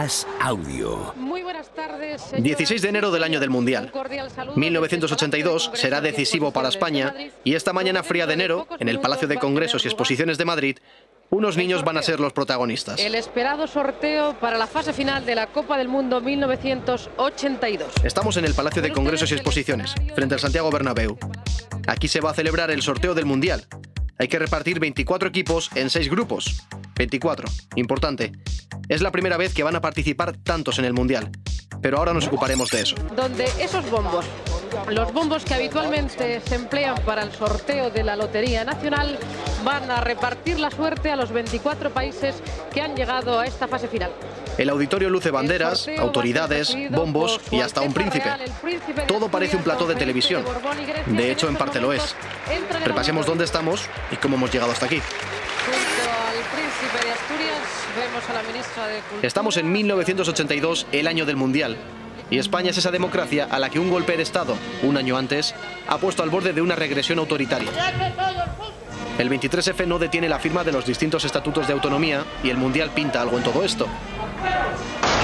Haz audio. Muy buenas tardes. 16 de enero del año del Mundial. 1982 será decisivo para España y esta mañana fría de enero, en el Palacio de Congresos y Exposiciones de Madrid, unos niños van a ser los protagonistas. El esperado sorteo para la fase final de la Copa del Mundo 1982. Estamos en el Palacio de Congresos y Exposiciones, frente al Santiago Bernabéu. Aquí se va a celebrar el sorteo del Mundial. Hay que repartir 24 equipos en 6 grupos. 24. Importante. Es la primera vez que van a participar tantos en el Mundial. Pero ahora nos ocuparemos de eso. Donde esos bombos, los bombos que habitualmente se emplean para el sorteo de la Lotería Nacional, van a repartir la suerte a los 24 países que han llegado a esta fase final. El auditorio luce banderas, autoridades, bombos y hasta un príncipe. Todo parece un plató de televisión. De hecho, en parte lo es. Repasemos dónde estamos y cómo hemos llegado hasta aquí. Estamos en 1982, el año del Mundial. Y España es esa democracia a la que un golpe de Estado, un año antes, ha puesto al borde de una regresión autoritaria. El 23F no detiene la firma de los distintos estatutos de autonomía y el Mundial pinta algo en todo esto.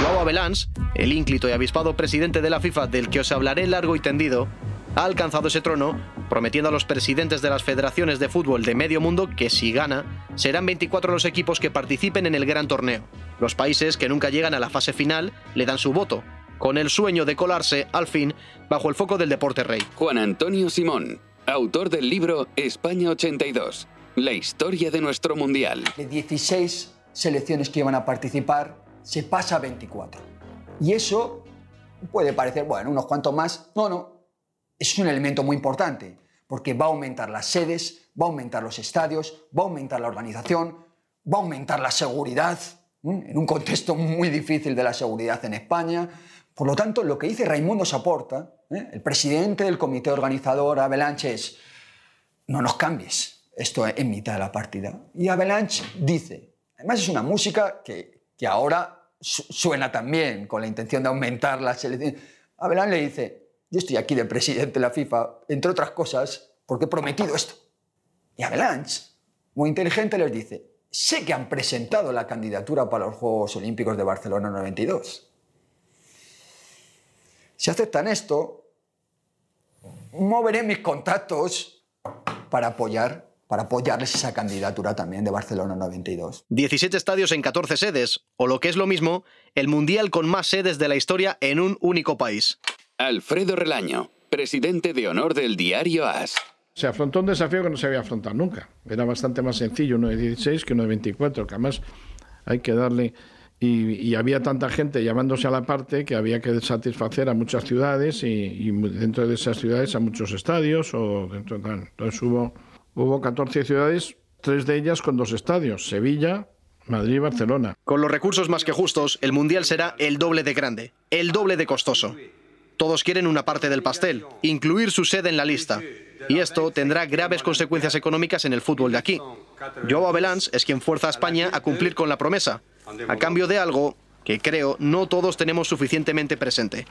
Joao Abelans, el ínclito y avispado presidente de la FIFA del que os hablaré largo y tendido, ha alcanzado ese trono, prometiendo a los presidentes de las federaciones de fútbol de medio mundo que si gana, serán 24 los equipos que participen en el gran torneo. Los países que nunca llegan a la fase final le dan su voto, con el sueño de colarse, al fin, bajo el foco del deporte rey. Juan Antonio Simón, autor del libro España 82, la historia de nuestro mundial. De 16 selecciones que iban a participar, se pasa a 24. Y eso puede parecer, bueno, unos cuantos más. No, no, es un elemento muy importante, porque va a aumentar las sedes, va a aumentar los estadios, va a aumentar la organización, va a aumentar la seguridad, en un contexto muy difícil de la seguridad en España. Por lo tanto, lo que dice Raimundo Saporta, ¿eh? el presidente del comité organizador Avalanche, es, no nos cambies esto en mitad de la partida. Y Avalanche dice, además es una música que, que ahora suena también con la intención de aumentar la selección. Avalanche le dice, yo estoy aquí de presidente de la FIFA, entre otras cosas, porque he prometido esto. Y Avalanche, muy inteligente, les dice, sé que han presentado la candidatura para los Juegos Olímpicos de Barcelona 92. Si aceptan esto, moveré mis contactos para apoyar para apoyarles esa candidatura también de Barcelona 92. 17 estadios en 14 sedes, o lo que es lo mismo, el mundial con más sedes de la historia en un único país. Alfredo Relaño, presidente de honor del diario AS. Se afrontó un desafío que no se había afrontado nunca. Era bastante más sencillo uno de 16 que uno de 24, que además hay que darle... Y, había tanta gente llamándose a la parte que había que satisfacer a muchas ciudades y, dentro de esas ciudades a muchos estadios. O dentro, entonces hubo, hubo 14 ciudades, tres de ellas con dos estadios, Sevilla, Madrid y Barcelona. Con los recursos más que justos, el Mundial será el doble de grande, el doble de costoso. Todos quieren una parte del pastel, incluir su sede en la lista. Y esto tendrá graves consecuencias económicas en el fútbol de aquí. Joao Abelans es quien fuerza a España a cumplir con la promesa, a cambio de algo que creo no todos tenemos suficientemente presente.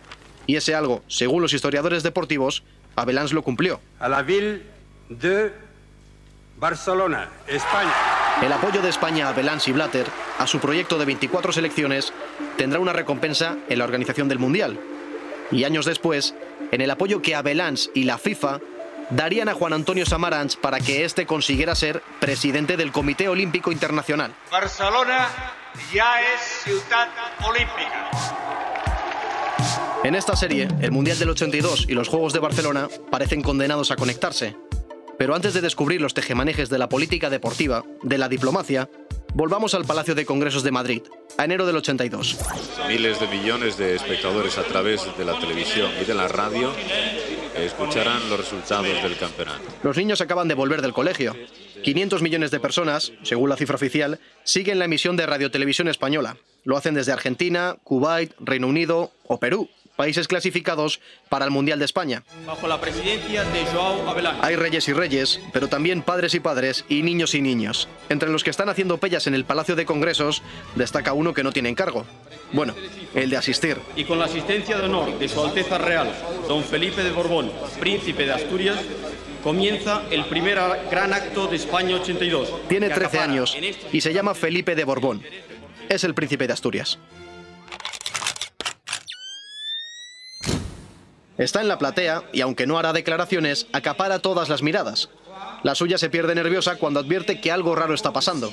Y ese algo, según los historiadores deportivos, Abelans lo cumplió. A la ville de Barcelona, España. El apoyo de España a Abelans y Blatter a su proyecto de 24 selecciones tendrá una recompensa en la organización del Mundial, y años después, en el apoyo que Abelans y la FIFA darían a Juan Antonio Samaranch para que éste consiguiera ser presidente del Comité Olímpico Internacional. Barcelona ya es ciudad olímpica. En esta serie, el Mundial del 82 y los Juegos de Barcelona parecen condenados a conectarse. Pero antes de descubrir los tejemanejes de la política deportiva, de la diplomacia, volvamos al Palacio de Congresos de Madrid, a enero del 82. Miles de millones de espectadores a través de la televisión y de la radio escucharán los resultados del campeonato. Los niños acaban de volver del colegio. 500 millones de personas, según la cifra oficial, siguen la emisión de Radiotelevisión Española. Lo hacen desde Argentina, Kuwait, Reino Unido o Perú países clasificados para el Mundial de España. Bajo la presidencia de Joao Hay reyes y reyes, pero también padres y padres y niños y niños. Entre los que están haciendo pellas en el Palacio de Congresos, destaca uno que no tiene encargo. Bueno, el de asistir. Y con la asistencia de honor de Su Alteza Real, don Felipe de Borbón, príncipe de Asturias, comienza el primer gran acto de España 82. Tiene 13 años y se llama Felipe de Borbón. Es el príncipe de Asturias. Está en la platea y aunque no hará declaraciones, acapara todas las miradas. La suya se pierde nerviosa cuando advierte que algo raro está pasando.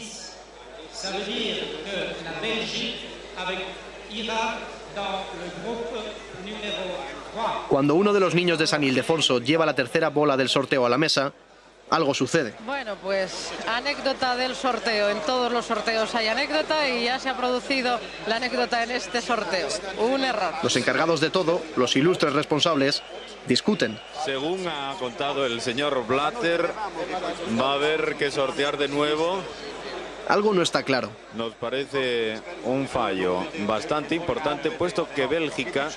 Cuando uno de los niños de San Ildefonso lleva la tercera bola del sorteo a la mesa, algo sucede. Bueno, pues anécdota del sorteo. En todos los sorteos hay anécdota y ya se ha producido la anécdota en este sorteo. Un error. Los encargados de todo, los ilustres responsables, discuten. Según ha contado el señor Blatter, va a haber que sortear de nuevo algo no está claro. Nos parece un fallo bastante importante, puesto que Bélgica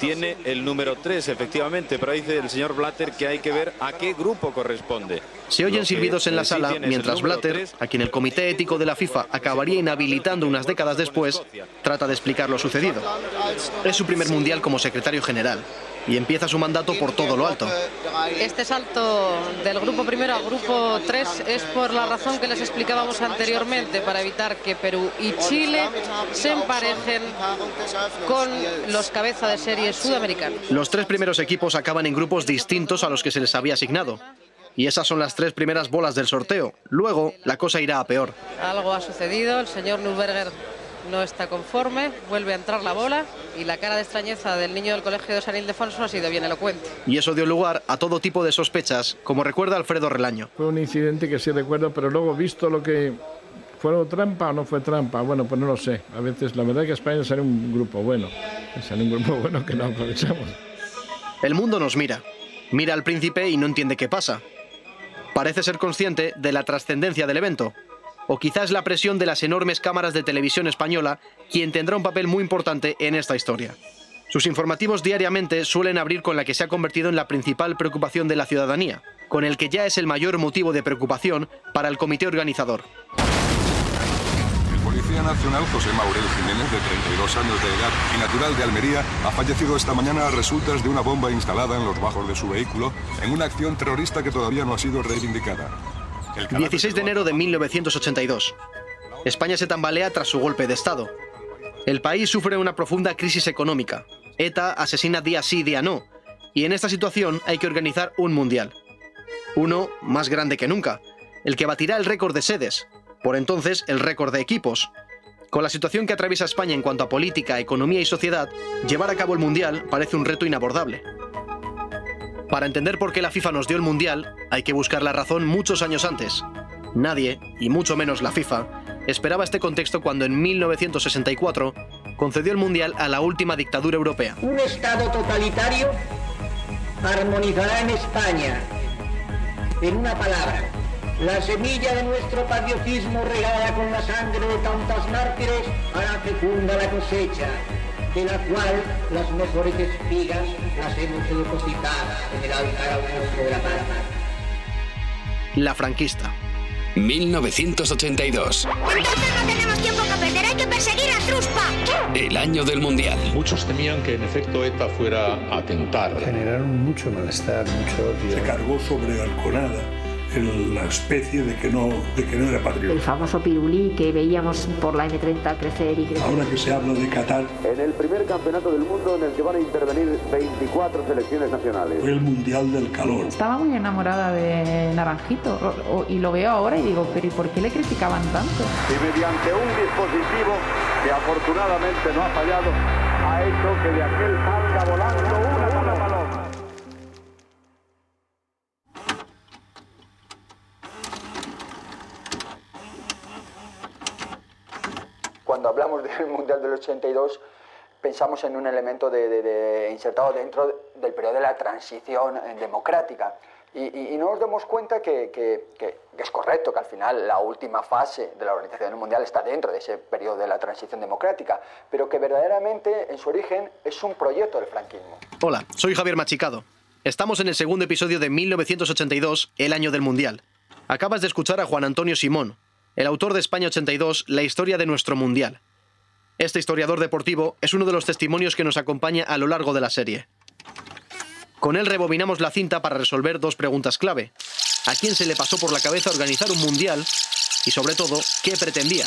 tiene el número 3, efectivamente, pero dice el señor Blatter que hay que ver a qué grupo corresponde. Se oyen silbidos en la sala mientras Blatter, a quien el Comité Ético de la FIFA acabaría inhabilitando unas décadas después, trata de explicar lo sucedido. Es su primer mundial como secretario general y empieza su mandato por todo lo alto. Este salto del grupo primero al grupo 3 es por la razón que les explicábamos anteriormente, para evitar que Perú y Chile se emparejen con los cabeza de serie sudamericanos. Los tres primeros equipos acaban en grupos distintos a los que se les había asignado. Y esas son las tres primeras bolas del sorteo. Luego, la cosa irá a peor. Algo ha sucedido. El señor no está conforme, vuelve a entrar la bola y la cara de extrañeza del niño del colegio de San Ildefonso ha sido bien elocuente. Y eso dio lugar a todo tipo de sospechas, como recuerda Alfredo Relaño. Fue un incidente que sí recuerdo, pero luego visto lo que ¿Fue trampa o no fue trampa? Bueno, pues no lo sé. A veces la verdad es que España sale un grupo bueno. Sale un grupo bueno que no aprovechamos. El mundo nos mira. Mira al príncipe y no entiende qué pasa. Parece ser consciente de la trascendencia del evento o quizás la presión de las enormes cámaras de televisión española, quien tendrá un papel muy importante en esta historia. Sus informativos diariamente suelen abrir con la que se ha convertido en la principal preocupación de la ciudadanía, con el que ya es el mayor motivo de preocupación para el comité organizador. El Policía Nacional José Maurel Jiménez, de 32 años de edad y natural de Almería, ha fallecido esta mañana a resultas de una bomba instalada en los bajos de su vehículo en una acción terrorista que todavía no ha sido reivindicada. 16 de enero de 1982. España se tambalea tras su golpe de Estado. El país sufre una profunda crisis económica. ETA asesina día sí, día no. Y en esta situación hay que organizar un mundial. Uno más grande que nunca, el que batirá el récord de sedes, por entonces el récord de equipos. Con la situación que atraviesa España en cuanto a política, economía y sociedad, llevar a cabo el mundial parece un reto inabordable. Para entender por qué la FIFA nos dio el Mundial, hay que buscar la razón muchos años antes. Nadie, y mucho menos la FIFA, esperaba este contexto cuando en 1964 concedió el Mundial a la última dictadura europea. Un Estado totalitario armonizará en España, en una palabra, la semilla de nuestro patriotismo regada con la sangre de tantas mártires hará fecunda la cosecha de la cual las mejores espigas las hemos depositado en el altar augusto de la paz. La franquista. 1982. Entonces no tenemos tiempo que perder, hay que perseguir a Truspa. El año del Mundial. Muchos temían que en efecto ETA fuera a atentar. Generaron mucho malestar, mucho odio. Se cargó sobre Alconada la especie de que, no, de que no era patriota. El famoso pirulí que veíamos por la M30 crecer y crecer. Ahora que se habla de Qatar. En el primer campeonato del mundo en el que van a intervenir 24 selecciones nacionales. Fue el Mundial del Calor. Estaba muy enamorada de Naranjito y lo veo ahora y digo, pero ¿y por qué le criticaban tanto? Y mediante un dispositivo que afortunadamente no ha fallado, ha hecho que de aquel salga volando una cuando hablamos del Mundial del 82 pensamos en un elemento de, insertado dentro del periodo de la transición eh, democrática. Y, no nos damos cuenta que, es correcto, que al final la última fase de la organización Mundial está dentro de ese periodo de la transición democrática, pero que verdaderamente en su origen es un proyecto del franquismo. Hola, soy Javier Machicado. Estamos en el segundo episodio de 1982, el año del Mundial. Acabas de escuchar a Juan Antonio Simón, el autor de España 82, La historia de nuestro Mundial. Este historiador deportivo es uno de los testimonios que nos acompaña a lo largo de la serie. Con él rebobinamos la cinta para resolver dos preguntas clave. ¿A quién se le pasó por la cabeza organizar un Mundial? Y sobre todo, ¿qué pretendía?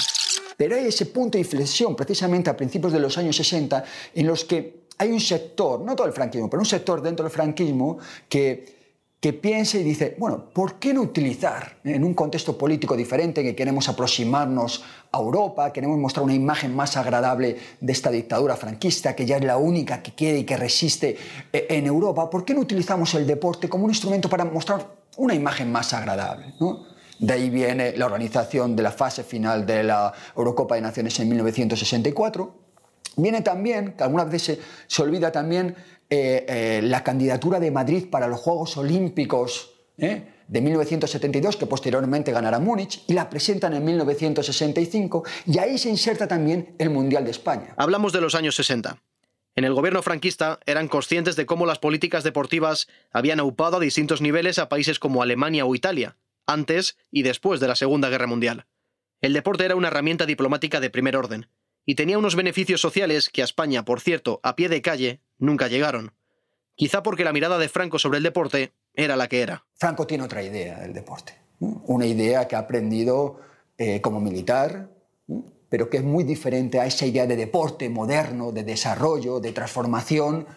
Pero hay ese punto de inflexión, precisamente a principios de los años 60, en los que hay un sector, no todo el franquismo, pero un sector dentro del franquismo que que piense y dice, bueno, ¿por qué no utilizar en un contexto político diferente que queremos aproximarnos a Europa, queremos mostrar una imagen más agradable de esta dictadura franquista, que ya es la única que quiere y que resiste eh, en Europa? ¿Por qué no utilizamos el deporte como un instrumento para mostrar una imagen más agradable? De ahí viene la organización de la fase final de la Eurocopa de Naciones en 1964. Viene también, que algunas veces se olvida también, eh, eh, la candidatura de Madrid para los Juegos Olímpicos ¿eh? de 1972, que posteriormente ganará Múnich, y la presentan en 1965, y ahí se inserta también el Mundial de España. Hablamos de los años 60. En el gobierno franquista eran conscientes de cómo las políticas deportivas habían aupado a distintos niveles a países como Alemania o Italia, antes y después de la Segunda Guerra Mundial. El deporte era una herramienta diplomática de primer orden, y tenía unos beneficios sociales que a España, por cierto, a pie de calle, nunca llegaron. Quizá porque la mirada de Franco sobre el deporte era la que era. Franco tiene otra idea del deporte, una idea que ha aprendido eh, como militar, pero que es muy diferente a esa idea de deporte moderno, de desarrollo, de transformación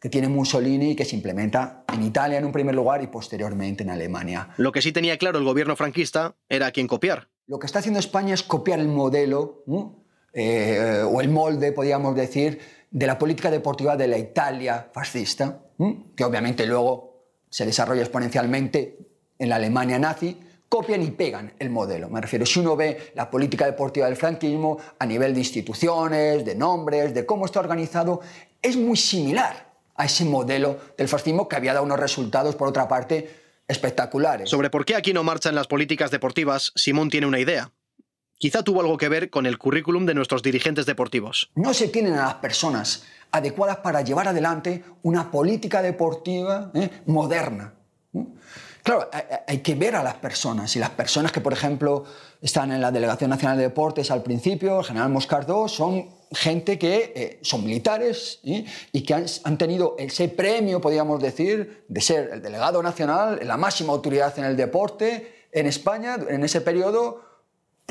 que tiene Mussolini y que se implementa en Italia en un primer lugar y posteriormente en Alemania. Lo que sí tenía claro el gobierno franquista era a quién copiar. Lo que está haciendo España es copiar el modelo eh, o el molde, podríamos decir, de la política deportiva de la Italia fascista, que obviamente luego se desarrolla exponencialmente en la Alemania nazi, copian y pegan el modelo. Me refiero, si uno ve la política deportiva del franquismo a nivel de instituciones, de nombres, de cómo está organizado, es muy similar a ese modelo del fascismo que había dado unos resultados, por otra parte, espectaculares. Sobre por qué aquí no marchan las políticas deportivas, Simón tiene una idea quizá tuvo algo que ver con el currículum de nuestros dirigentes deportivos. No se tienen a las personas adecuadas para llevar adelante una política deportiva ¿eh? moderna. Claro, hay que ver a las personas y las personas que, por ejemplo, están en la Delegación Nacional de Deportes al principio, el general Moscardó, son gente que eh, son militares ¿eh? y que han, han, tenido ese premio, podríamos decir, de ser el delegado nacional, la máxima autoridad en el deporte en España en ese periodo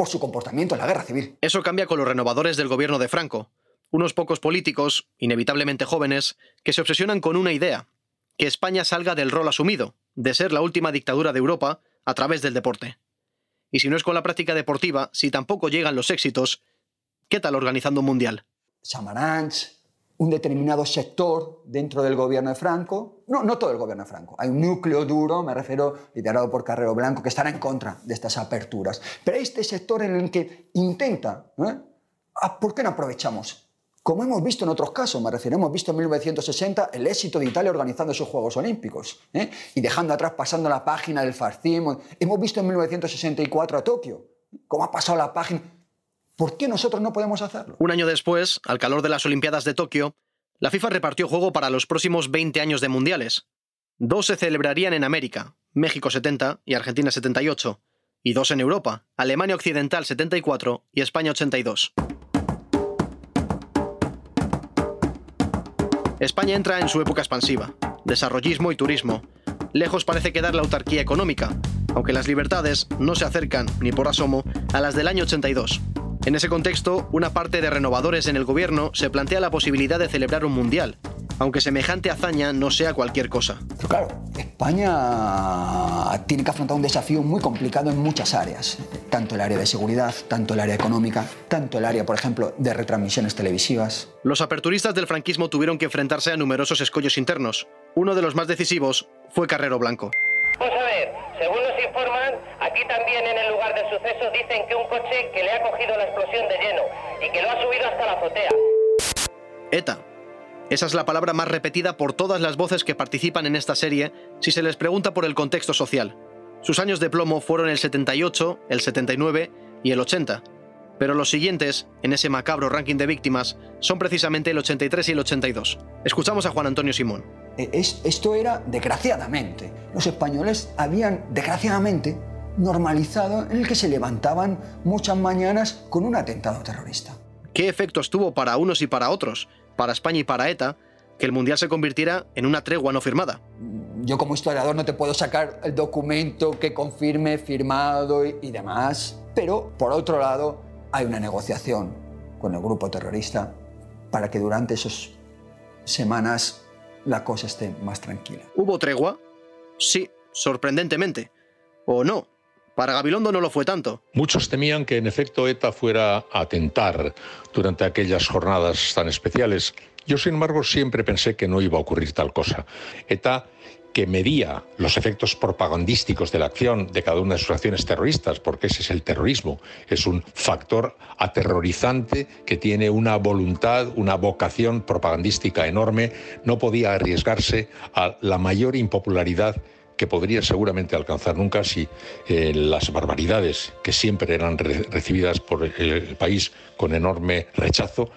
por su comportamiento en la guerra civil. Eso cambia con los renovadores del gobierno de Franco, unos pocos políticos, inevitablemente jóvenes, que se obsesionan con una idea, que España salga del rol asumido, de ser la última dictadura de Europa a través del deporte. Y si no es con la práctica deportiva, si tampoco llegan los éxitos, ¿qué tal organizando un mundial? Samaranch, un determinado sector dentro del gobierno de Franco, no, no todo el gobierno de Franco, hay un núcleo duro, me refiero, liderado por Carrero Blanco, que estará en contra de estas aperturas. Pero este sector en el que intenta, ¿eh? Ah, ¿por qué no aprovechamos? Como hemos visto en otros casos, me refiero, hemos visto en 1960 el éxito de Italia organizando esos Juegos Olímpicos ¿eh? y dejando atrás, pasando la página del fascismo. Hemos visto en 1964 a Tokio, cómo ha pasado la página ¿Por qué nosotros no podemos hacerlo? Un año después, al calor de las Olimpiadas de Tokio, la FIFA repartió juego para los próximos 20 años de mundiales. Dos se celebrarían en América, México 70 y Argentina 78, y dos en Europa, Alemania Occidental 74 y España 82. España entra en su época expansiva, desarrollismo y turismo. Lejos parece quedar la autarquía económica, aunque las libertades no se acercan, ni por asomo, a las del año 82. En ese contexto, una parte de renovadores en el gobierno se plantea la posibilidad de celebrar un mundial, aunque semejante hazaña no sea cualquier cosa. claro, España tiene que afrontar un desafío muy complicado en muchas áreas, tanto el área de seguridad, tanto el área económica, tanto el área, por ejemplo, de retransmisiones televisivas. Los aperturistas del franquismo tuvieron que enfrentarse a numerosos escollos internos. Uno de los más decisivos fue Carrero Blanco. Vamos a ver, según nos informan, aquí también en el lugar del suceso dicen que un coche que le ha cogido la explosión de lleno y que lo ha subido hasta la azotea. ETA. Esa es la palabra más repetida por todas las voces que participan en esta serie si se les pregunta por el contexto social. Sus años de plomo fueron el 78, el 79 y el 80, pero los siguientes, en ese macabro ranking de víctimas, son precisamente el 83 y el 82. Escuchamos a Juan Antonio Simón. Eh, esto era desgraciadamente. Los españoles habían desgraciadamente normalizado en el que se levantaban muchas mañanas con un atentado terrorista. ¿Qué efectos tuvo para unos y para otros, para España y para ETA, que el Mundial se convirtiera en una tregua no firmada? Yo como historiador no te puedo sacar el documento que confirme firmado y, y demás, pero por otro lado hay una negociación con el grupo terrorista para que durante esos semanas la cosa esté más tranquila. ¿Hubo tregua? Sí, sorprendentemente. ¿O no? Para Gabilondo no lo fue tanto. Muchos temían que en efecto ETA fuera a atentar durante aquellas jornadas tan especiales. Yo, sin embargo, siempre pensé que no iba a ocurrir tal cosa. ETA que medía los efectos propagandísticos de la acción de cada una de sus acciones terroristas, porque ese es el terrorismo, es un factor aterrorizante que tiene una voluntad, una vocación propagandística enorme, no podía arriesgarse a la mayor impopularidad que podría seguramente alcanzar nunca si eh, las barbaridades que siempre eran recibidas por el país con enorme rechazo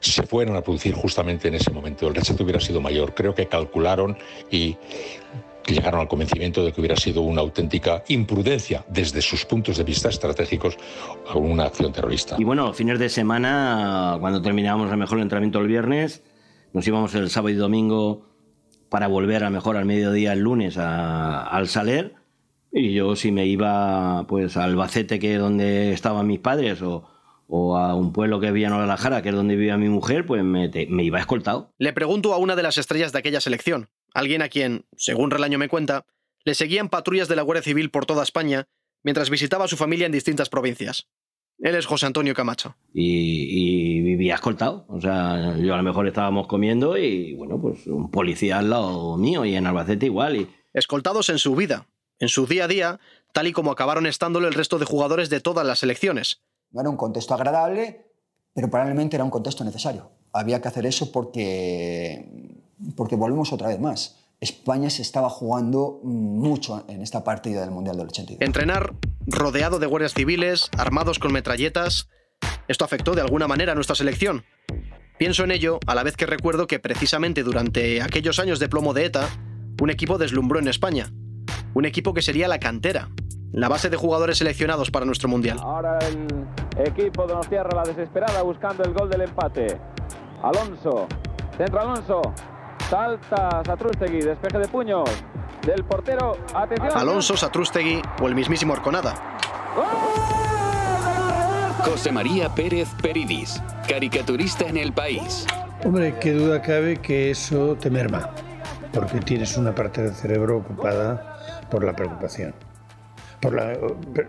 se fueran a producir justamente en ese momento. El rechazo hubiera sido mayor. Creo que calcularon y llegaron al convencimiento de que hubiera sido una auténtica imprudencia desde sus puntos de vista estratégicos a una acción terrorista. Y bueno, fines de semana, cuando terminábamos a mejor el entrenamiento el viernes, nos íbamos el sábado y domingo para volver a mejor al mediodía el lunes al Saler. Y yo si me iba pues al Albacete, que es donde estaban mis padres, o, o a un pueblo que había en Guadalajara, que es donde vivía mi mujer, pues me, iba escoltado. Le pregunto a una de las estrellas de aquella selección, alguien a quien, según Relaño me cuenta, le seguían patrullas de la Guardia Civil por toda España mientras visitaba a su familia en distintas provincias. Él es José Antonio Camacho. Y, vivía escoltado. O sea, yo a lo mejor estábamos comiendo y, bueno, pues un policía al lado mío y en Albacete igual. Y... Escoltados en su vida, en su día a día, tal y como acabaron estándolo el resto de jugadores de todas las selecciones. No era un contexto agradable, pero probablemente era un contexto necesario. Había que hacer eso porque, porque volvemos otra vez más. España se estaba jugando mucho en esta partida del Mundial del 82. Entrenar rodeado de guardias civiles, armados con metralletas, esto afectó de alguna manera a nuestra selección. Pienso en ello a la vez que recuerdo que precisamente durante aquellos años de plomo de ETA, un equipo deslumbró en España. Un equipo que sería la cantera, la base de jugadores seleccionados para nuestro Mundial. Ahora el equipo de Nostierra la desesperada buscando el gol del empate. Alonso, centro Alonso, salta Satrústegui, despeje de puños del portero. Atención. Alonso, Satrústegui o el mismísimo Arconada. José María Pérez Peridis, caricaturista en el país. Hombre, qué duda cabe que eso te merma, porque tienes una parte del cerebro ocupada por la preocupación por la,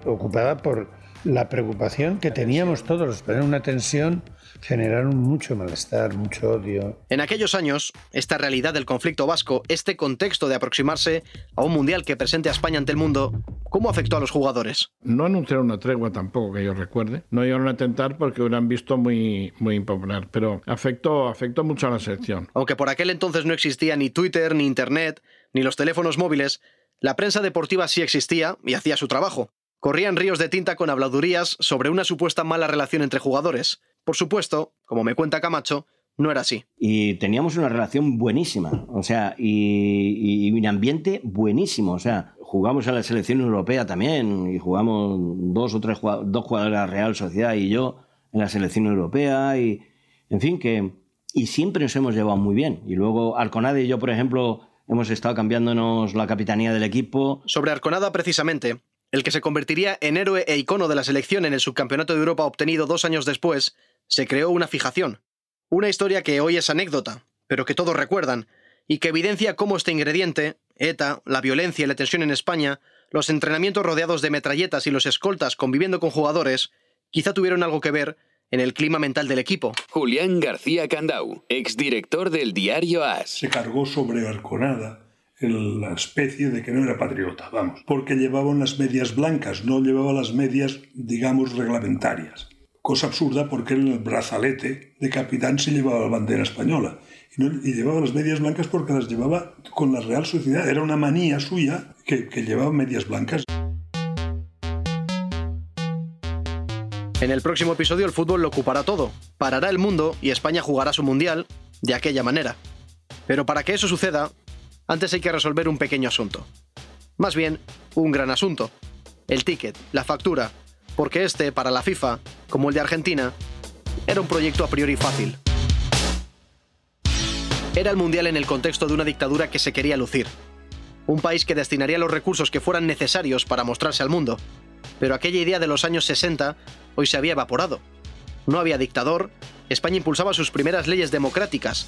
ocupada por la preocupación que teníamos todos, los una tensión generaron mucho malestar, mucho odio. En aquellos años, esta realidad del conflicto vasco, este contexto de aproximarse a un mundial que presente a España ante el mundo, ¿cómo afectó a los jugadores? No anunciaron una tregua tampoco, que yo recuerde. No iban a tentar porque hubieran visto muy, muy impopular, pero afectó, afectó mucho a la selección. Aunque por aquel entonces no existía ni Twitter, ni Internet, ni los teléfonos móviles, la prensa deportiva sí existía y hacía su trabajo. Corrían ríos de tinta con habladurías sobre una supuesta mala relación entre jugadores. Por supuesto, como me cuenta Camacho, no era así. Y teníamos una relación buenísima, o sea, y, un ambiente buenísimo, o sea, jugamos a la selección europea también, y jugamos dos o tres dos jugadores Real Sociedad y yo en la selección europea, y en fin, que. Y siempre nos hemos llevado muy bien. Y luego Alconade y yo, por ejemplo, hemos estado cambiándonos la capitanía del equipo. Sobre Arconada, precisamente, el que se convertiría en héroe e icono de la selección en el subcampeonato de Europa obtenido dos años después, se creó una fijación. Una historia que hoy es anécdota, pero que todos recuerdan, y que evidencia cómo este ingrediente, ETA, la violencia y la tensión en España, los entrenamientos rodeados de metralletas y los escoltas conviviendo con jugadores, quizá tuvieron algo que ver en el clima mental del equipo. Julián García Candau, exdirector del diario AS. Se cargó sobre Arconada la especie de que no era patriota, vamos, porque llevaba unas medias blancas, no llevaba las medias, digamos, reglamentarias. Cosa absurda porque en el brazalete de capitán se llevaba la bandera española y, llevaba las medias blancas porque las llevaba con la Real Sociedad. Era una manía suya que, que llevaba medias blancas. En el próximo episodio el fútbol lo ocupará todo, parará el mundo y España jugará su mundial de aquella manera. Pero para que eso suceda, antes hay que resolver un pequeño asunto. Más bien, un gran asunto. El ticket, la factura, porque este, para la FIFA, como el de Argentina, era un proyecto a priori fácil. Era el Mundial en el contexto de una dictadura que se quería lucir. Un país que destinaría los recursos que fueran necesarios para mostrarse al mundo. Pero aquella idea de los años 60 hoy se había evaporado. No había dictador, España impulsaba sus primeras leyes democráticas.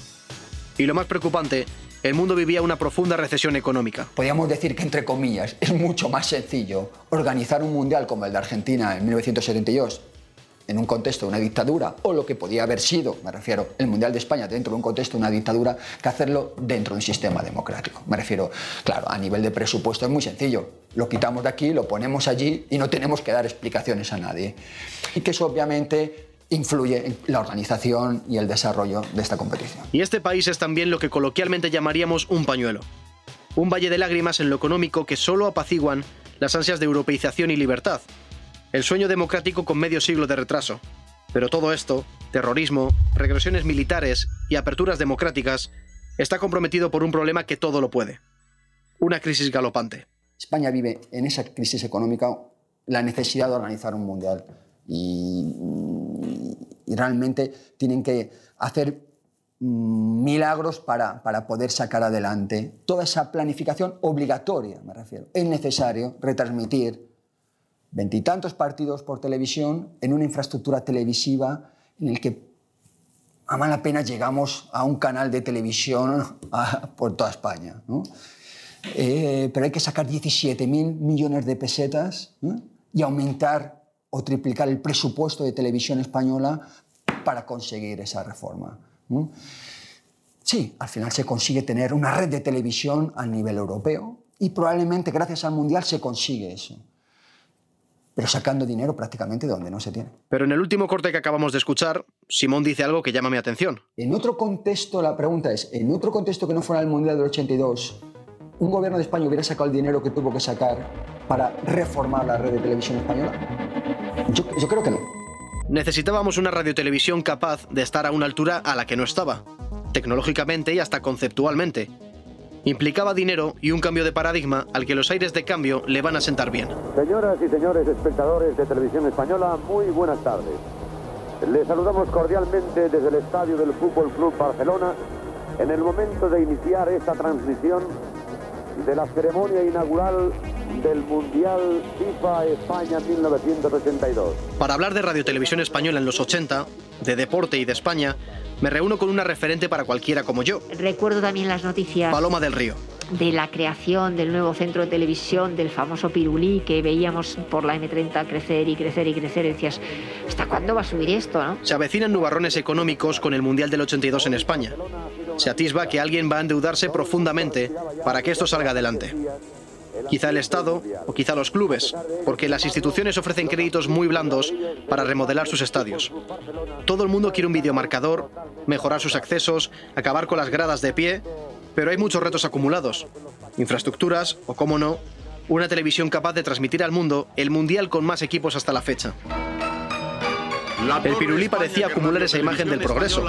Y lo más preocupante, el mundo vivía una profunda recesión económica. Podríamos decir que, entre comillas, es mucho más sencillo organizar un mundial como el de Argentina en 1972 en un contexto de una dictadura, o lo que podía haber sido, me refiero, el Mundial de España dentro de un contexto de una dictadura, que hacerlo dentro de un sistema democrático. Me refiero, claro, a nivel de presupuesto es muy sencillo. Lo quitamos de aquí, lo ponemos allí y no tenemos que dar explicaciones a nadie. Y que eso obviamente influye en la organización y el desarrollo de esta competición. Y este país es también lo que coloquialmente llamaríamos un pañuelo. Un valle de lágrimas en lo económico que solo apaciguan las ansias de europeización y libertad, el sueño democrático con medio siglo de retraso. Pero todo esto, terrorismo, regresiones militares y aperturas democráticas, está comprometido por un problema que todo lo puede. Una crisis galopante. España vive en esa crisis económica la necesidad de organizar un mundial y, realmente tienen que hacer mm, milagros para, para, poder sacar adelante toda esa planificación obligatoria, me refiero. Es necesario retransmitir veintitantos partidos por televisión en una infraestructura televisiva en el que a mala pena llegamos a un canal de televisión por toda España. Eh, pero hay que sacar 17.000 millones de pesetas y aumentar o triplicar el presupuesto de televisión española para conseguir esa reforma. Sí, al final se consigue tener una red de televisión a nivel europeo y probablemente gracias al Mundial se consigue eso pero sacando dinero prácticamente de donde no se tiene. Pero en el último corte que acabamos de escuchar, Simón dice algo que llama mi atención. En otro contexto, la pregunta es, en otro contexto que no fuera el Mundial del 82, ¿un gobierno de España hubiera sacado el dinero que tuvo que sacar para reformar la red de televisión española? Yo, yo creo que no. Necesitábamos una radiotelevisión capaz de estar a una altura a la que no estaba, tecnológicamente y hasta conceptualmente, implicaba dinero y un cambio de paradigma al que los aires de cambio le van a sentar bien. Señoras y señores espectadores de Televisión Española, muy buenas tardes. Les saludamos cordialmente desde el estadio del Fútbol Club Barcelona en el momento de iniciar esta transmisión de la ceremonia inaugural del Mundial FIFA España 1982. Para hablar de radiotelevisión española en los 80, de deporte y de España, me reúno con una referente para cualquiera como yo. Recuerdo también las noticias. Paloma del Río. De la creación del nuevo centro de televisión, del famoso Pirulí que veíamos por la M30 crecer y crecer y crecer. decías, ¿hasta cuándo va a subir esto? No? Se avecinan nubarrones económicos con el Mundial del 82 en España. Se atisba que alguien va a endeudarse profundamente para que esto salga adelante. Quizá el Estado o quizá los clubes, porque las instituciones ofrecen créditos muy blandos para remodelar sus estadios. Todo el mundo quiere un videomarcador, mejorar sus accesos, acabar con las gradas de pie, pero hay muchos retos acumulados. Infraestructuras o, cómo no, una televisión capaz de transmitir al mundo el mundial con más equipos hasta la fecha. El Pirulí parecía acumular esa imagen del progreso.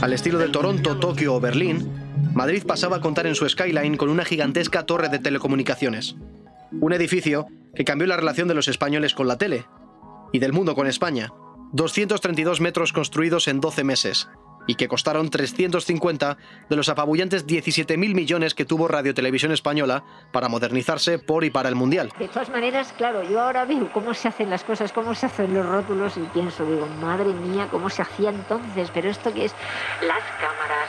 Al estilo de Toronto, Tokio o Berlín, Madrid pasaba a contar en su skyline con una gigantesca torre de telecomunicaciones. Un edificio que cambió la relación de los españoles con la tele y del mundo con España. 232 metros construidos en 12 meses y que costaron 350 de los apabullantes 17.000 millones que tuvo Radio Televisión Española para modernizarse por y para el Mundial. De todas maneras, claro, yo ahora veo cómo se hacen las cosas, cómo se hacen los rótulos y pienso, digo, madre mía, cómo se hacía entonces, pero esto que es las cámaras,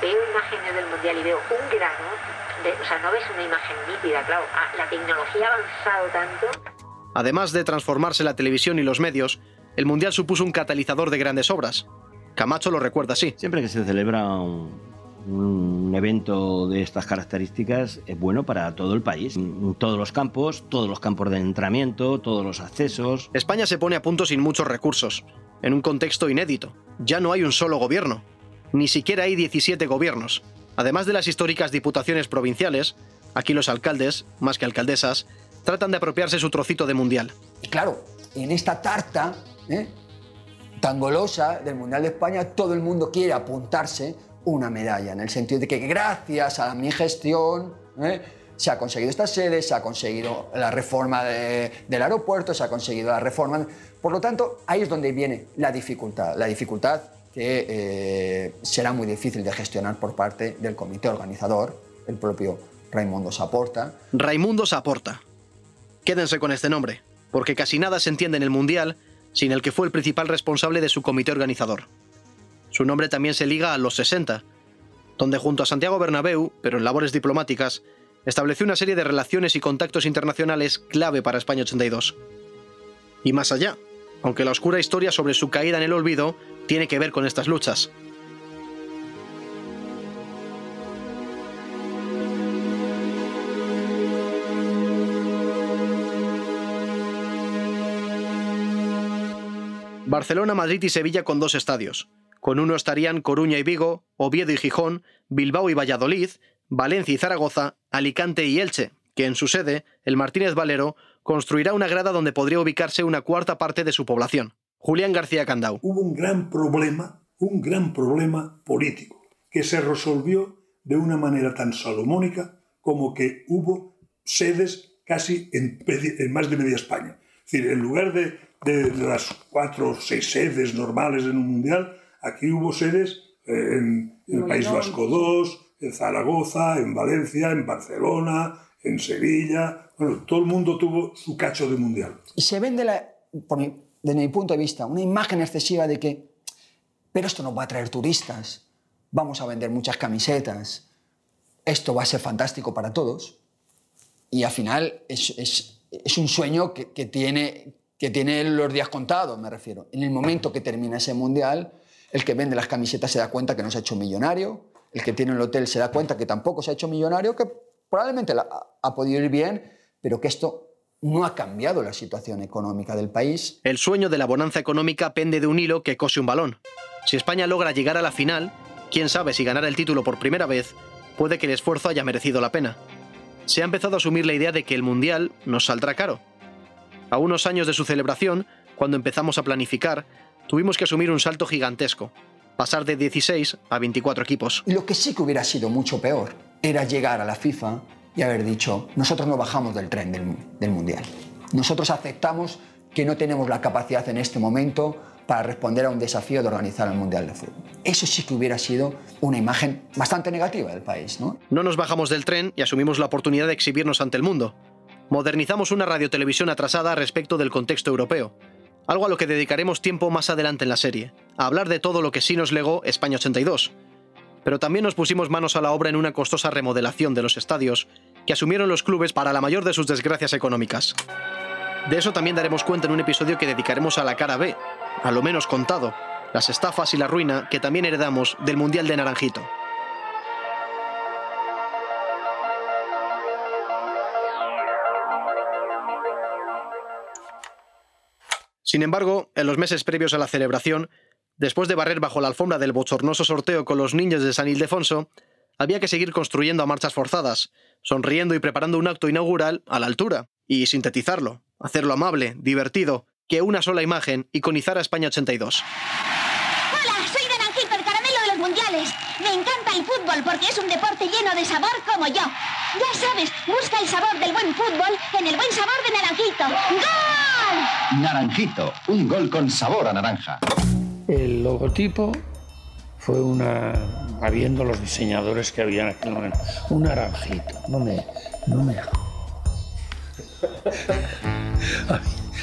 veo imágenes del Mundial y veo un grano, de, o sea, no ves una imagen nítida, claro, ah, la tecnología ha avanzado tanto. Además de transformarse la televisión y los medios, el Mundial supuso un catalizador de grandes obras. Camacho lo recuerda así. Siempre que se celebra un, un evento de estas características es bueno para todo el país. Todos los campos, todos los campos de entrenamiento, todos los accesos. España se pone a punto sin muchos recursos, en un contexto inédito. Ya no hay un solo gobierno. Ni siquiera hay 17 gobiernos. Además de las históricas diputaciones provinciales, aquí los alcaldes, más que alcaldesas, tratan de apropiarse su trocito de mundial. Y claro, en esta tarta ¿eh? Tan golosa del Mundial de España, todo el mundo quiere apuntarse una medalla, en el sentido de que gracias a mi gestión ¿eh? se ha conseguido esta sede, se ha conseguido la reforma de- del aeropuerto, se ha conseguido la reforma... Por lo tanto, ahí es donde viene la dificultad, la dificultad que eh, será muy difícil de gestionar por parte del comité organizador, el propio Raimundo Saporta, Raimundo Saporta. Quédense con este nombre, porque casi nada se entiende en el Mundial sin el que fue el principal responsable de su comité organizador. Su nombre también se liga a los 60, donde junto a Santiago Bernabéu, pero en labores diplomáticas, estableció una serie de relaciones y contactos internacionales clave para España 82. Y más allá, aunque la oscura historia sobre su caída en el olvido tiene que ver con estas luchas. Barcelona, Madrid y Sevilla con dos estadios. Con uno estarían Coruña y Vigo, Oviedo y Gijón, Bilbao y Valladolid, Valencia y Zaragoza, Alicante y Elche, que en su sede, el Martínez Valero, construirá una grada donde podría ubicarse una cuarta parte de su población. Julián García Candau. Hubo un gran problema, un gran problema político, que se resolvió de una manera tan salomónica como que hubo sedes casi en, en más de media España. Es decir, en lugar de de las cuatro o seis sedes normales en un mundial, aquí hubo sedes en, el País Vasco II, en Zaragoza, en Valencia, en Barcelona, en Sevilla. Bueno, todo el mundo tuvo su cacho de mundial. Y se vende, la, desde mi punto de vista, una imagen excesiva de que, pero esto nos va a traer turistas, vamos a vender muchas camisetas, esto va a ser fantástico para todos. Y al final es, es, es un sueño que, que, tiene, que tiene los días contados, me refiero. En el momento que termina ese mundial, el que vende las camisetas se da cuenta que no se ha hecho millonario, el que tiene el hotel se da cuenta que tampoco se ha hecho millonario, que probablemente ha podido ir bien, pero que esto no ha cambiado la situación económica del país. El sueño de la bonanza económica pende de un hilo que cose un balón. Si España logra llegar a la final, quién sabe si ganar el título por primera vez, puede que el esfuerzo haya merecido la pena. Se ha empezado a asumir la idea de que el Mundial nos saldrá caro. A unos años de su celebración, cuando empezamos a planificar, tuvimos que asumir un salto gigantesco, pasar de 16 a 24 equipos. Lo que sí que hubiera sido mucho peor era llegar a la FIFA y haber dicho, nosotros no bajamos del tren del, del Mundial. Nosotros aceptamos que no tenemos la capacidad en este momento para responder a un desafío de organizar el Mundial de Fútbol. Eso sí que hubiera sido una imagen bastante negativa del país, ¿no? No nos bajamos del tren y asumimos la oportunidad de exhibirnos ante el mundo modernizamos una radiotelevisión atrasada respecto del contexto europeo, algo a lo que dedicaremos tiempo más adelante en la serie, a hablar de todo lo que sí nos legó España 82. Pero también nos pusimos manos a la obra en una costosa remodelación de los estadios que asumieron los clubes para la mayor de sus desgracias económicas. De eso también daremos cuenta en un episodio que dedicaremos a la cara B, a lo menos contado, las estafas y la ruina que también heredamos del Mundial de Naranjito. Sin embargo, en los meses previos a la celebración, después de barrer bajo la alfombra del bochornoso sorteo con los niños de San Ildefonso, había que seguir construyendo a marchas forzadas, sonriendo y preparando un acto inaugural a la altura, y sintetizarlo, hacerlo amable, divertido, que una sola imagen iconizar a España 82. Hola, soy Naranjito, el caramelo de los mundiales. Me encanta el fútbol porque es un deporte lleno de sabor como yo. Ya sabes, busca el sabor del buen fútbol en el buen sabor de Naranjito. ¡Gol! Naranjito, un gol con sabor a naranja. El logotipo fue una, habiendo los diseñadores que había en aquel momento, un naranjito. No me, no me.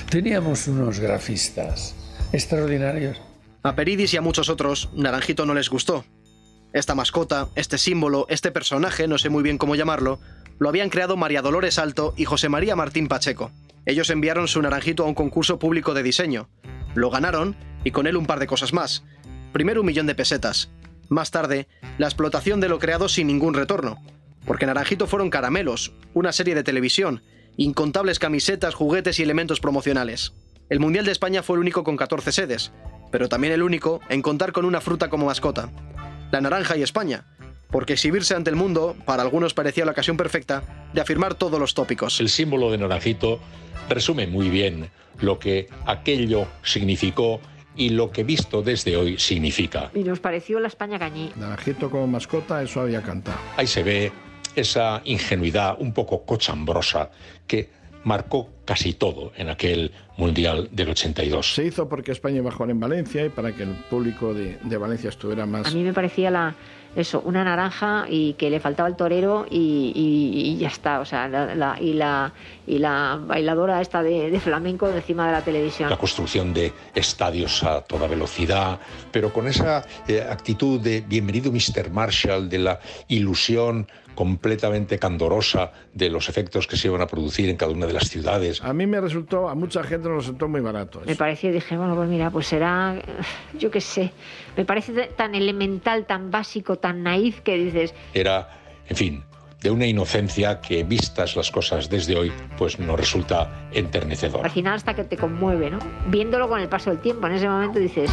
Teníamos unos grafistas extraordinarios. A Peridis y a muchos otros, Naranjito no les gustó. Esta mascota, este símbolo, este personaje, no sé muy bien cómo llamarlo, lo habían creado María Dolores Alto y José María Martín Pacheco. Ellos enviaron su naranjito a un concurso público de diseño. Lo ganaron y con él un par de cosas más. Primero un millón de pesetas. Más tarde, la explotación de lo creado sin ningún retorno. Porque Naranjito fueron caramelos, una serie de televisión, incontables camisetas, juguetes y elementos promocionales. El Mundial de España fue el único con 14 sedes, pero también el único en contar con una fruta como mascota. La naranja y España, porque exhibirse ante el mundo para algunos parecía la ocasión perfecta de afirmar todos los tópicos. El símbolo de Naranjito resume muy bien lo que aquello significó y lo que visto desde hoy significa. Y nos pareció la España gañí. Naranjito como mascota, eso había cantado. Ahí se ve esa ingenuidad un poco cochambrosa que marcó casi todo en aquel Mundial del 82. Se hizo porque España iba a jugar en Valencia y para que el público de, de Valencia estuviera más... A mí me parecía la, eso, una naranja y que le faltaba el torero y, y- y ya está, o sea, la, la- y, la, y la bailadora esta de, de flamenco encima de la televisión. la construcción de estadios a toda velocidad, pero con esa eh, actitud de bienvenido Mr. Marshall, de la ilusión completamente candorosa de los efectos que se iban a producir en cada una de las ciudades. A mí me resultó, a mucha gente nos resultó muy barato. Me pareció dije, bueno, pues mira, pues será, yo qué sé, me parece tan elemental, tan básico, tan naif que dices, Era, en fin, de una inocencia que vistas las cosas desde hoy, pues nos resulta enternecedor. al final hasta que te conmueve, ¿no? Viéndolo con el paso del tiempo, en ese momento dices,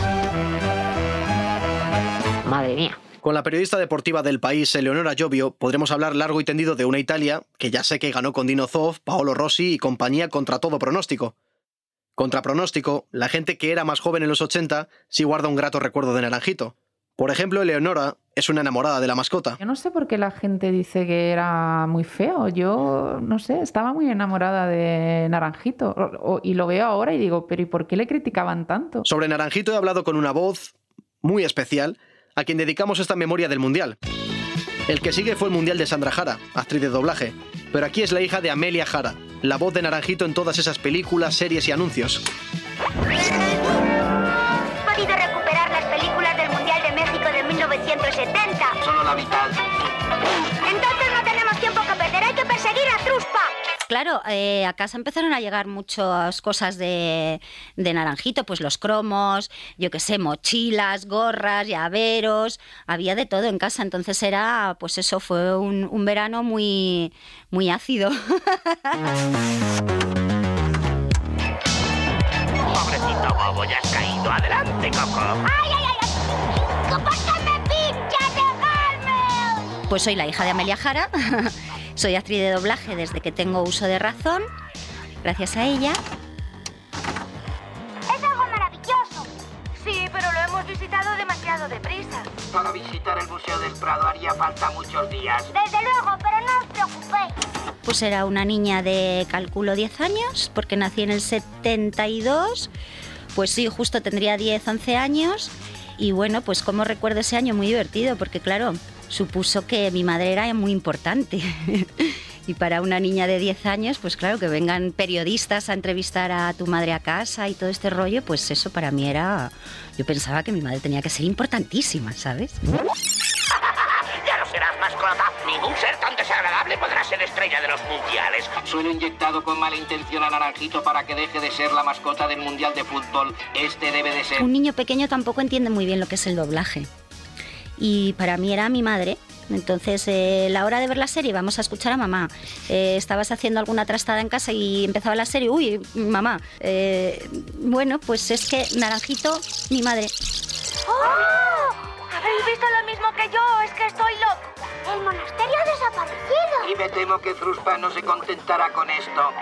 madre mía. Con la periodista deportiva del país, Eleonora Giovio, podremos hablar largo y tendido de una Italia que ya sé que ganó con Dino Zoff, Paolo Rossi y compañía contra todo pronóstico. Contra pronóstico, la gente que era más joven en los 80 sí guarda un grato recuerdo de Naranjito. Por ejemplo, Eleonora es una enamorada de la mascota. Yo no sé por qué la gente dice que era muy feo. Yo, no sé, estaba muy enamorada de Naranjito. O- o- y lo veo ahora y digo, pero ¿y por qué le criticaban tanto? Sobre Naranjito he hablado con una voz muy especial a quien dedicamos esta memoria del Mundial. El que sigue fue el Mundial de Sandra Jara, actriz de doblaje, pero aquí es la hija de Amelia Jara, la voz de Naranjito en todas esas películas, series y anuncios. ¿Has podido recuperar las películas del Mundial de México de 1970? Solo la mitad. Claro, eh, a casa empezaron a llegar muchas cosas de, de naranjito, pues los cromos, yo qué sé, mochilas, gorras, llaveros, había de todo en casa, entonces era, pues eso, fue un, un verano muy, muy ácido. Pobrecito bobo, ya has caído. Adelante, Coco. ¡Ay, ay, ay! ay! ¿Por qué me pinchas, dejadme? Pues soy la hija de Amelia Jara, soy actriz de doblaje desde que tengo uso de razón, gracias a ella. Es algo maravilloso. Sí, pero lo hemos visitado demasiado deprisa. Para visitar el Museo del Prado haría falta muchos días. Desde luego, pero no os preocupéis. Pues era una niña de cálculo 10 años, porque nací en el 72. Pues sí, justo tendría 10, 11 años. Y bueno, pues como recuerdo ese año muy divertido, porque claro, supuso que mi madre era muy importante. y para una niña de 10 años, pues claro, que vengan periodistas a entrevistar a tu madre a casa y todo este rollo, pues eso para mí era... Yo pensaba que mi madre tenía que ser importantísima, ¿sabes? Ya no serás mascota. Ningún ser tan desagradable podrá ser estrella de los mundiales. Suelo inyectado con mala intención a Naranjito para que deje de ser la mascota del mundial de fútbol. Este debe de ser. Un niño pequeño tampoco entiende muy bien lo que es el doblaje. Y para mí era mi madre. Entonces, eh, la hora de ver la serie, vamos a escuchar a mamá. Eh, estabas haciendo alguna trastada en casa y empezaba la serie, uy, mamá. Eh, bueno, pues es que Naranjito, mi madre. ¡Oh! ¿Habéis visto lo mismo que yo? Es que estoy loco. El monasterio ha desaparecido. Y me temo que Fruspa no se contentará con esto.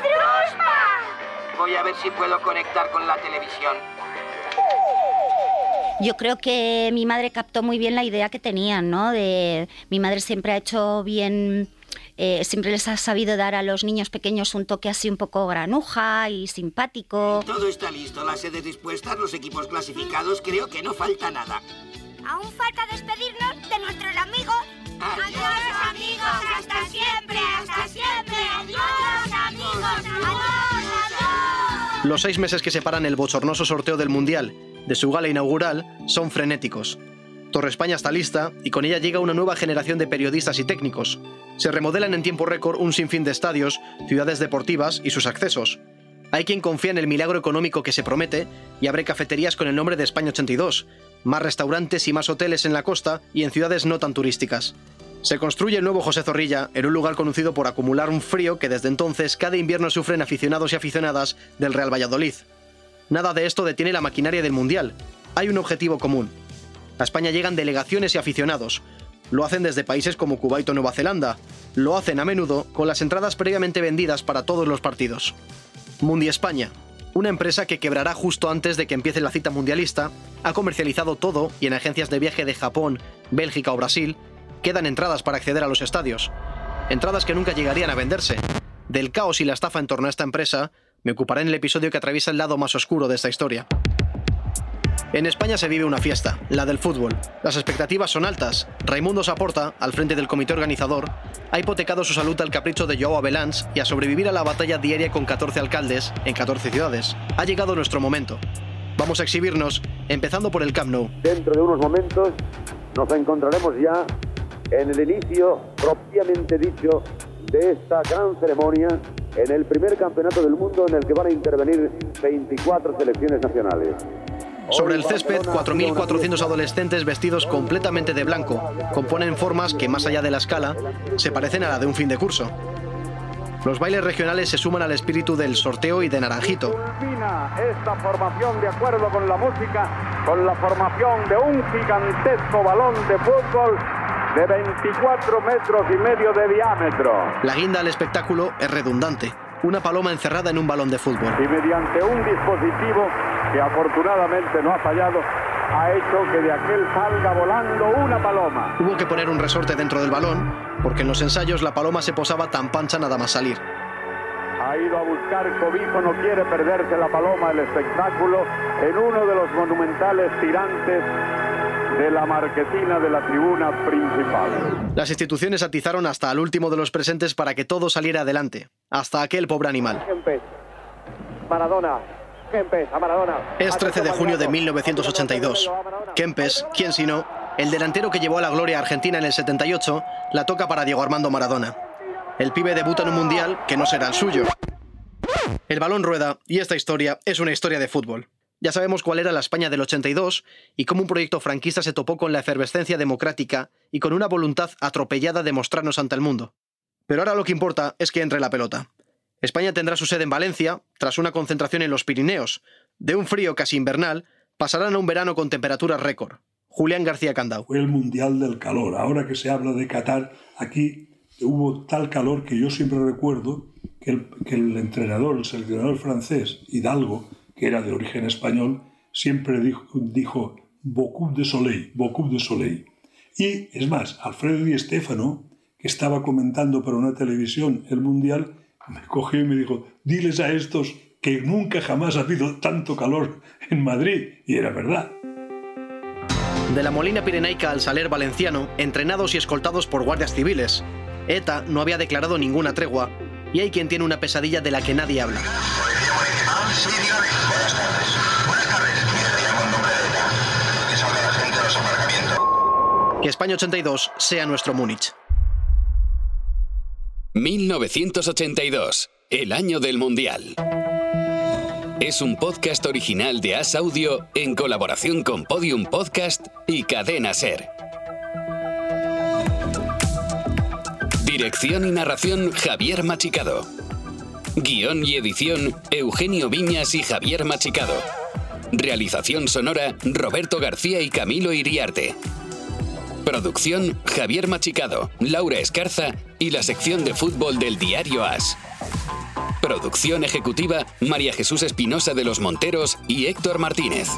¡Fruspa! Voy a ver si puedo conectar con la televisión. Yo creo que mi madre captó muy bien la idea que tenían, ¿no? De mi madre siempre ha hecho bien, eh, siempre les ha sabido dar a los niños pequeños un toque así un poco granuja y simpático. Todo está listo, las sedes dispuestas, los equipos clasificados, creo que no falta nada. Aún falta despedirnos de nuestros Los seis meses que separan el bochornoso sorteo del Mundial de su gala inaugural son frenéticos. Torre España está lista y con ella llega una nueva generación de periodistas y técnicos. Se remodelan en tiempo récord un sinfín de estadios, ciudades deportivas y sus accesos. Hay quien confía en el milagro económico que se promete y abre cafeterías con el nombre de España 82, más restaurantes y más hoteles en la costa y en ciudades no tan turísticas. Se construye el nuevo José Zorrilla en un lugar conocido por acumular un frío que desde entonces cada invierno sufren aficionados y aficionadas del Real Valladolid. Nada de esto detiene la maquinaria del Mundial. Hay un objetivo común. A España llegan delegaciones y aficionados. Lo hacen desde países como Kuwait o Nueva Zelanda. Lo hacen a menudo con las entradas previamente vendidas para todos los partidos. Mundi España, una empresa que quebrará justo antes de que empiece la cita mundialista, ha comercializado todo y en agencias de viaje de Japón, Bélgica o Brasil quedan entradas para acceder a los estadios. Entradas que nunca llegarían a venderse. Del caos y la estafa en torno a esta empresa, me ocuparé en el episodio que atraviesa el lado más oscuro de esta historia. En España se vive una fiesta, la del fútbol. Las expectativas son altas. Raimundo Saporta, al frente del comité organizador, ha hipotecado su salud al capricho de Joao Abelans y a sobrevivir a la batalla diaria con 14 alcaldes en 14 ciudades. Ha llegado nuestro momento. Vamos a exhibirnos, empezando por el Camp Nou. Dentro de unos momentos nos encontraremos ya en el inicio propiamente dicho de esta gran ceremonia en el primer campeonato del mundo en el que van a intervenir 24 selecciones nacionales. Sobre el césped, 4.400 adolescentes vestidos completamente de blanco componen formas que, más allá de la escala, se parecen a la de un fin de curso. Los bailes regionales se suman al espíritu del sorteo y de Naranjito. Esta formación de acuerdo con la música, con la formación de un gigantesco balón de fútbol de 24 metros y medio de diámetro. La guinda al espectáculo es redundante. Una paloma encerrada en un balón de fútbol. Y mediante un dispositivo que afortunadamente no ha fallado, ha hecho que de aquel salga volando una paloma. Hubo que poner un resorte dentro del balón, porque en los ensayos la paloma se posaba tan pancha nada más salir. Ha ido a buscar cobijo, no quiere perderse la paloma el espectáculo en uno de los monumentales tirantes de la marquesina de la tribuna principal. Las instituciones atizaron hasta al último de los presentes para que todo saliera adelante, hasta aquel pobre animal. Kempes, Maradona, Kempes, a Maradona. Es 13 de junio de 1982. Kempes, quién sino, el delantero que llevó a la gloria a Argentina en el 78, la toca para Diego Armando Maradona. El pibe debuta en un mundial que no será el suyo. El balón rueda y esta historia es una historia de fútbol. Ya sabemos cuál era la España del 82 y cómo un proyecto franquista se topó con la efervescencia democrática y con una voluntad atropellada de mostrarnos ante el mundo. Pero ahora lo que importa es que entre la pelota. España tendrá su sede en Valencia, tras una concentración en los Pirineos. De un frío casi invernal, pasarán a un verano con temperaturas récord. Julián García Candau. El Mundial del Calor. Ahora que se habla de Qatar, aquí hubo tal calor que yo siempre recuerdo que el, que el entrenador, el seleccionador francés, Hidalgo, que era de origen español, siempre dijo, dijo beaucoup de soleil, beaucoup de soleil. Y es más, Alfredo Di Stéfano, que estaba comentando para una televisión el Mundial, me cogió y me dijo, diles a estos que nunca jamás ha habido tanto calor en Madrid. Y era verdad. De la Molina Pirenaica al Saler Valenciano, entrenados y escoltados por guardias civiles. ETA no había declarado ninguna tregua y hay quien tiene una pesadilla de la que nadie habla. Sí, dígame. Buenas tardes. Buenas tardes. Llamo en nombre de ETA. Que salga la gente de los aparcamientos. Que España 82 sea nuestro Múnich. 1982, el año del Mundial. Es un podcast original de As Audio en colaboración con Podium Podcast y Cadena Ser. Dirección y narración Javier Machicado. Guión y edición Eugenio Viñas y Javier Machicado. Realización sonora Roberto García y Camilo Iriarte. Producción Javier Machicado, Laura Escarza y la sección de fútbol del diario As. Producción ejecutiva María Jesús Espinosa de los Monteros y Héctor Martínez.